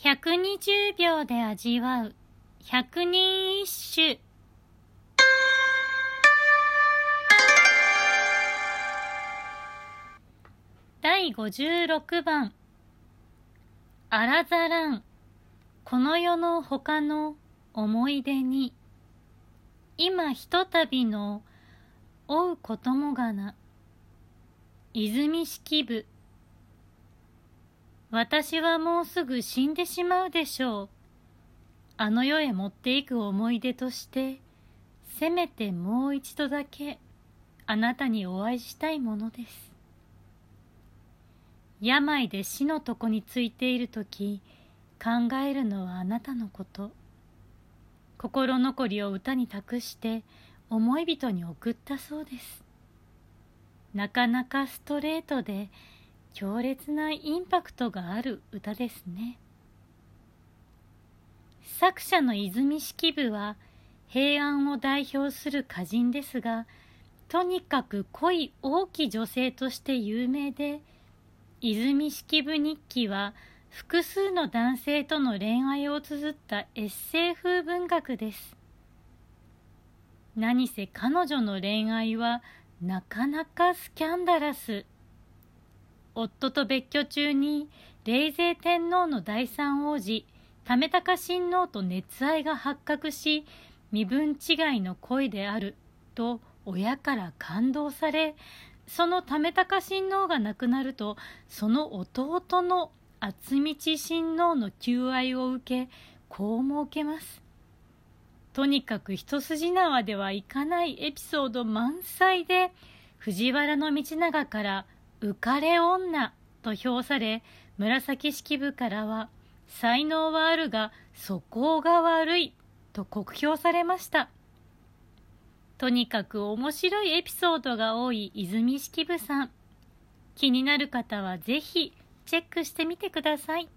120秒で味わう。百人一首。第56番。あらざらんこの世の他の思い出に。今ひとたびの追うこともがな。泉式部。私はもうすぐ死んでしまうでしょう。あの世へ持っていく思い出として、せめてもう一度だけあなたにお会いしたいものです。病で死の床についている時、考えるのはあなたのこと。心残りを歌に託して思い人に送ったそうです。なかなかストレートで、強烈なインパクトがある歌ですね。作者の泉式部は平安を代表する歌人ですがとにかく恋大きい女性として有名で泉式部日記は複数の男性との恋愛を綴ったエッセイ風文学です。何せ彼女の恋愛はなかなかスキャンダラス。夫と別居中に冷泉天皇の第三王子為高親王と熱愛が発覚し身分違いの恋であると親から感動されその為高親王が亡くなるとその弟の厚道親王の求愛を受けこうも受けます。とにかく一筋縄ではいかないエピソード満載で藤原道長から「浮かれ女と評され紫式部からは才能はあるが素行が悪いと酷評されました。とにかく面白いエピソードが多い泉式部さん。気になる方はぜひチェックしてみてください。